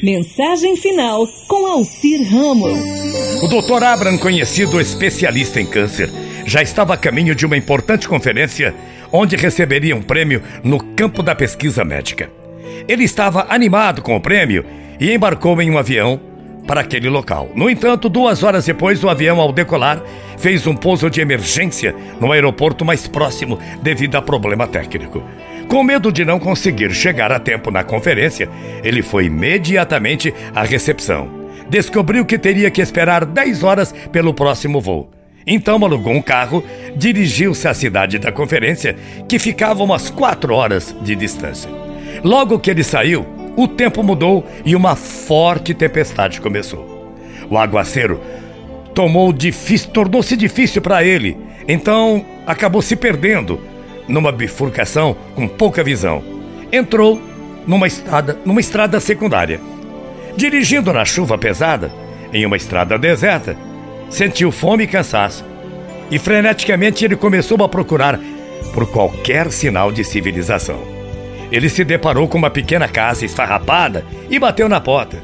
Mensagem final com Alcir Ramos. O Dr. Abram, conhecido especialista em câncer, já estava a caminho de uma importante conferência onde receberia um prêmio no campo da pesquisa médica. Ele estava animado com o prêmio e embarcou em um avião para aquele local. No entanto, duas horas depois, o avião, ao decolar, fez um pouso de emergência no aeroporto mais próximo devido a problema técnico. Com medo de não conseguir chegar a tempo na conferência, ele foi imediatamente à recepção. Descobriu que teria que esperar 10 horas pelo próximo voo. Então alugou um carro, dirigiu-se à cidade da conferência, que ficava umas 4 horas de distância. Logo que ele saiu, o tempo mudou e uma forte tempestade começou. O aguaceiro difícil, tornou-se difícil para ele, então acabou se perdendo numa bifurcação com pouca visão. Entrou numa estrada, numa estrada secundária. Dirigindo na chuva pesada, em uma estrada deserta, sentiu fome e cansaço. E freneticamente ele começou a procurar por qualquer sinal de civilização. Ele se deparou com uma pequena casa esfarrapada e bateu na porta.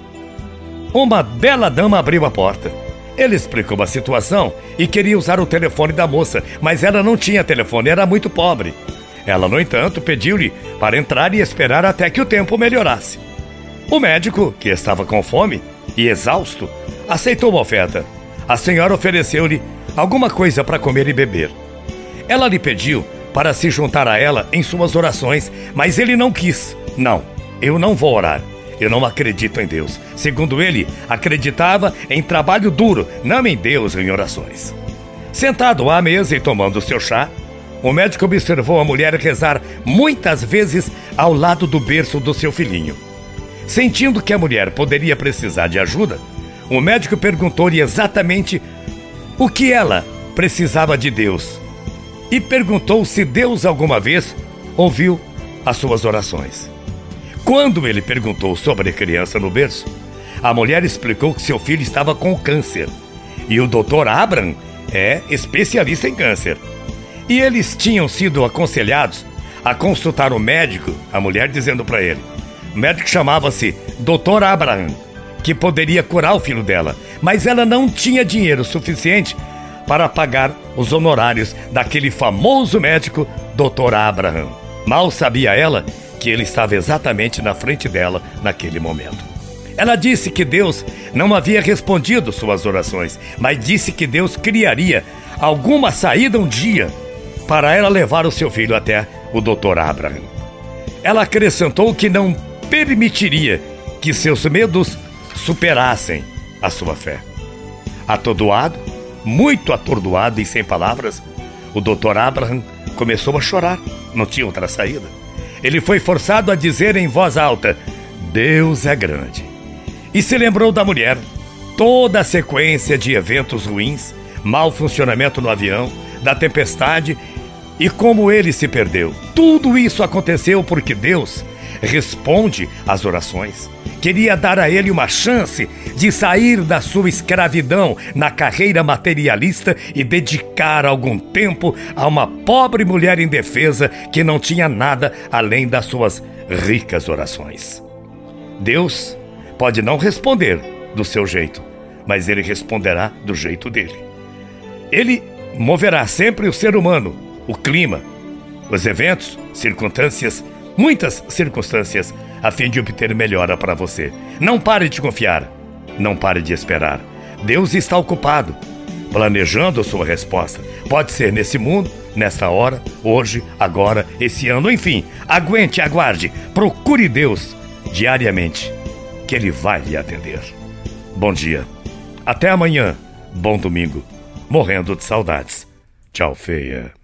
Uma bela dama abriu a porta. Ele explicou a situação e queria usar o telefone da moça, mas ela não tinha telefone, era muito pobre. Ela, no entanto, pediu-lhe para entrar e esperar até que o tempo melhorasse. O médico, que estava com fome e exausto, aceitou a oferta. A senhora ofereceu-lhe alguma coisa para comer e beber. Ela lhe pediu para se juntar a ela em suas orações, mas ele não quis. Não, eu não vou orar. Eu não acredito em Deus. Segundo ele, acreditava em trabalho duro, não em Deus em orações. Sentado à mesa e tomando seu chá, o médico observou a mulher rezar muitas vezes ao lado do berço do seu filhinho. Sentindo que a mulher poderia precisar de ajuda, o médico perguntou-lhe exatamente o que ela precisava de Deus e perguntou se Deus alguma vez ouviu as suas orações. Quando ele perguntou sobre a criança no berço, a mulher explicou que seu filho estava com câncer e o Dr. Abram é especialista em câncer. E eles tinham sido aconselhados a consultar o médico, a mulher dizendo para ele. O médico chamava-se Dr. Abraham, que poderia curar o filho dela, mas ela não tinha dinheiro suficiente para pagar os honorários daquele famoso médico Dr. Abraham. Mal sabia ela que ele estava exatamente na frente dela naquele momento. Ela disse que Deus não havia respondido suas orações, mas disse que Deus criaria alguma saída um dia para ela levar o seu filho até o Dr. Abraham. Ela acrescentou que não permitiria que seus medos superassem a sua fé. Atordoado, muito atordoado e sem palavras, o Dr. Abraham começou a chorar. Não tinha outra saída ele foi forçado a dizer em voz alta: Deus é grande. E se lembrou da mulher, toda a sequência de eventos ruins, mau funcionamento no avião, da tempestade e como ele se perdeu. Tudo isso aconteceu porque Deus responde às orações queria dar a ele uma chance de sair da sua escravidão na carreira materialista e dedicar algum tempo a uma pobre mulher indefesa que não tinha nada além das suas ricas orações. Deus pode não responder do seu jeito, mas ele responderá do jeito dele. Ele moverá sempre o ser humano, o clima, os eventos, circunstâncias muitas circunstâncias a fim de obter melhora para você. Não pare de confiar, não pare de esperar. Deus está ocupado, planejando a sua resposta. Pode ser nesse mundo, nesta hora, hoje, agora, esse ano, enfim. Aguente, aguarde, procure Deus diariamente, que Ele vai lhe atender. Bom dia, até amanhã, bom domingo, morrendo de saudades. Tchau, feia.